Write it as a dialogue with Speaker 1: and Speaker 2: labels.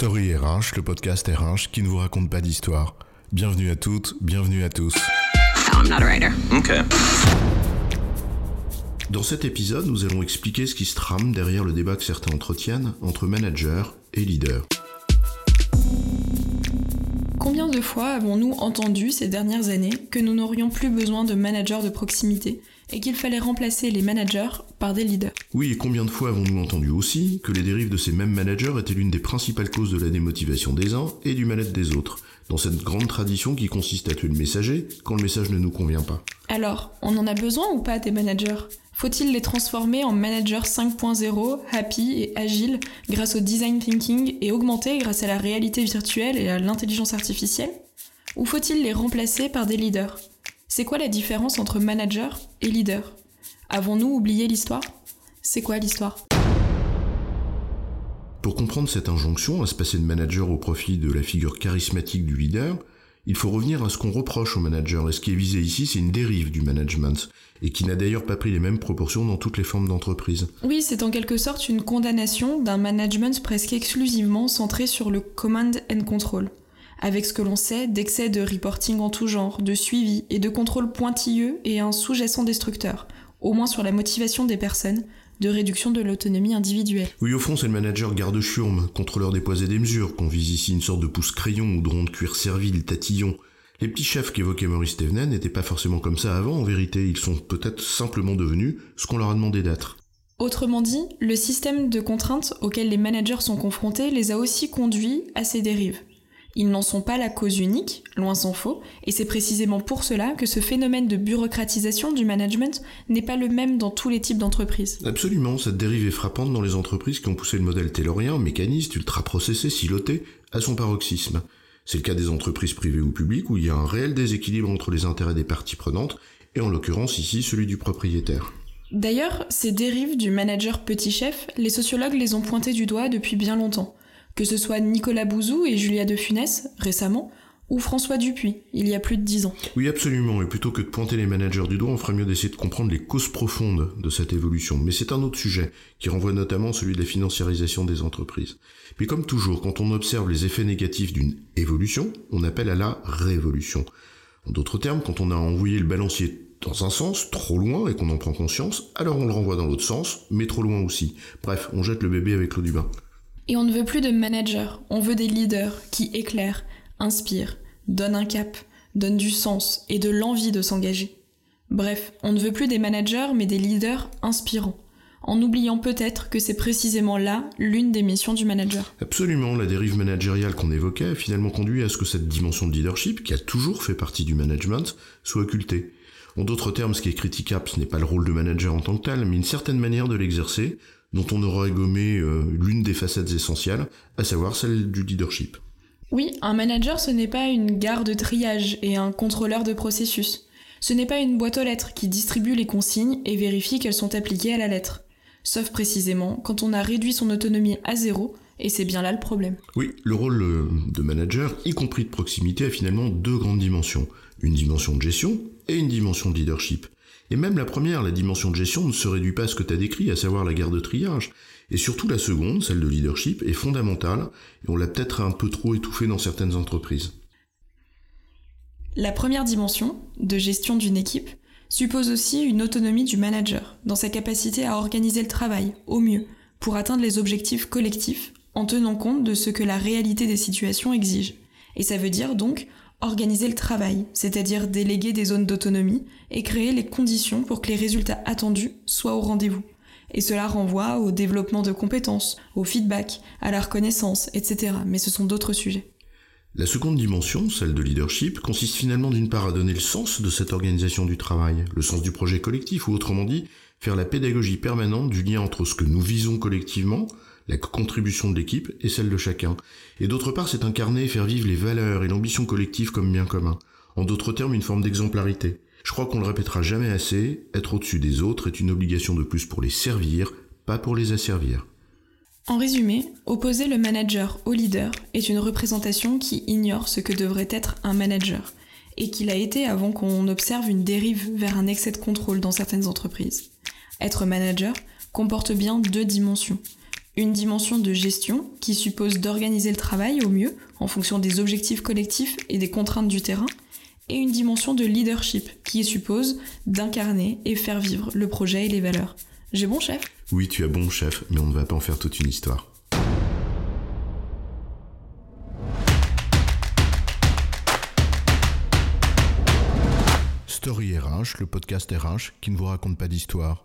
Speaker 1: Story RH, le podcast RH qui ne vous raconte pas d'histoire. Bienvenue à toutes, bienvenue à tous.
Speaker 2: I'm not a writer.
Speaker 3: Okay.
Speaker 1: Dans cet épisode, nous allons expliquer ce qui se trame derrière le débat que certains entretiennent entre manager et leader.
Speaker 4: Combien de fois avons-nous entendu ces dernières années que nous n'aurions plus besoin de managers de proximité et qu'il fallait remplacer les managers par des leaders.
Speaker 1: Oui, et combien de fois avons-nous entendu aussi que les dérives de ces mêmes managers étaient l'une des principales causes de la démotivation des uns et du mal-être des autres, dans cette grande tradition qui consiste à tuer le messager quand le message ne nous convient pas.
Speaker 4: Alors, on en a besoin ou pas des managers? Faut-il les transformer en managers 5.0, happy et agile grâce au design thinking et augmenter grâce à la réalité virtuelle et à l'intelligence artificielle? Ou faut-il les remplacer par des leaders? C'est quoi la différence entre manager et leader? Avons-nous oublié l'histoire? C'est quoi l'histoire?
Speaker 1: Pour comprendre cette injonction à se passer de manager au profit de la figure charismatique du leader, il faut revenir à ce qu'on reproche au manager, et ce qui est visé ici, c'est une dérive du management, et qui n'a d'ailleurs pas pris les mêmes proportions dans toutes les formes d'entreprise.
Speaker 4: Oui, c'est en quelque sorte une condamnation d'un management presque exclusivement centré sur le command and control avec ce que l'on sait d'excès de reporting en tout genre, de suivi et de contrôle pointilleux et un sous-jacent destructeur, au moins sur la motivation des personnes, de réduction de l'autonomie individuelle.
Speaker 1: Oui, au fond, c'est le manager garde-chiourme, contrôleur des poids et des mesures, qu'on vise ici une sorte de pouce-crayon ou de rond de cuir servile, tatillon. Les petits chefs qu'évoquait Maurice Thévenin n'étaient pas forcément comme ça avant, en vérité, ils sont peut-être simplement devenus ce qu'on leur a demandé d'être.
Speaker 4: Autrement dit, le système de contraintes auquel les managers sont confrontés les a aussi conduits à ces dérives. Ils n'en sont pas la cause unique, loin s'en faut, et c'est précisément pour cela que ce phénomène de bureaucratisation du management n'est pas le même dans tous les types d'entreprises.
Speaker 1: Absolument, cette dérive est frappante dans les entreprises qui ont poussé le modèle taylorien, mécaniste, ultra-processé, siloté, à son paroxysme. C'est le cas des entreprises privées ou publiques où il y a un réel déséquilibre entre les intérêts des parties prenantes, et en l'occurrence ici celui du propriétaire.
Speaker 4: D'ailleurs, ces dérives du manager petit chef, les sociologues les ont pointées du doigt depuis bien longtemps que ce soit Nicolas Bouzou et Julia de Funès, récemment, ou François Dupuis, il y a plus de dix ans.
Speaker 1: Oui, absolument, et plutôt que de pointer les managers du doigt, on ferait mieux d'essayer de comprendre les causes profondes de cette évolution. Mais c'est un autre sujet, qui renvoie notamment celui de la financiarisation des entreprises. Puis comme toujours, quand on observe les effets négatifs d'une évolution, on appelle à la révolution. En d'autres termes, quand on a envoyé le balancier dans un sens, trop loin, et qu'on en prend conscience, alors on le renvoie dans l'autre sens, mais trop loin aussi. Bref, on jette le bébé avec l'eau du bain.
Speaker 4: Et on ne veut plus de managers, on veut des leaders qui éclairent, inspirent, donnent un cap, donnent du sens et de l'envie de s'engager. Bref, on ne veut plus des managers mais des leaders inspirants, en oubliant peut-être que c'est précisément là l'une des missions du manager.
Speaker 1: Absolument, la dérive managériale qu'on évoquait a finalement conduit à ce que cette dimension de leadership, qui a toujours fait partie du management, soit occultée. En d'autres termes, ce qui est critiquable, ce n'est pas le rôle de manager en tant que tel, mais une certaine manière de l'exercer, dont on aura gommé euh, l'une des facettes essentielles, à savoir celle du leadership.
Speaker 4: Oui, un manager, ce n'est pas une gare de triage et un contrôleur de processus. Ce n'est pas une boîte aux lettres qui distribue les consignes et vérifie qu'elles sont appliquées à la lettre. Sauf précisément quand on a réduit son autonomie à zéro, et c'est bien là le problème.
Speaker 1: Oui, le rôle euh, de manager, y compris de proximité, a finalement deux grandes dimensions. Une dimension de gestion et une dimension de leadership. Et même la première, la dimension de gestion, ne se réduit pas à ce que tu as décrit, à savoir la guerre de triage. Et surtout la seconde, celle de leadership, est fondamentale, et on l'a peut-être un peu trop étouffée dans certaines entreprises.
Speaker 4: La première dimension, de gestion d'une équipe, suppose aussi une autonomie du manager, dans sa capacité à organiser le travail au mieux, pour atteindre les objectifs collectifs, en tenant compte de ce que la réalité des situations exige. Et ça veut dire donc organiser le travail, c'est-à-dire déléguer des zones d'autonomie et créer les conditions pour que les résultats attendus soient au rendez-vous. Et cela renvoie au développement de compétences, au feedback, à la reconnaissance, etc. Mais ce sont d'autres sujets.
Speaker 1: La seconde dimension, celle de leadership, consiste finalement d'une part à donner le sens de cette organisation du travail, le sens du projet collectif, ou autrement dit, faire la pédagogie permanente du lien entre ce que nous visons collectivement, la contribution de l'équipe et celle de chacun. Et d'autre part, c'est incarner et faire vivre les valeurs et l'ambition collective comme bien commun. En d'autres termes, une forme d'exemplarité. Je crois qu'on le répétera jamais assez, être au-dessus des autres est une obligation de plus pour les servir, pas pour les asservir.
Speaker 4: En résumé, opposer le manager au leader est une représentation qui ignore ce que devrait être un manager, et qu'il a été avant qu'on observe une dérive vers un excès de contrôle dans certaines entreprises. Être manager comporte bien deux dimensions Une dimension de gestion qui suppose d'organiser le travail au mieux en fonction des objectifs collectifs et des contraintes du terrain. Et une dimension de leadership qui suppose d'incarner et faire vivre le projet et les valeurs. J'ai bon chef?
Speaker 1: Oui, tu as bon chef, mais on ne va pas en faire toute une histoire. Story RH, le podcast RH qui ne vous raconte pas d'histoire.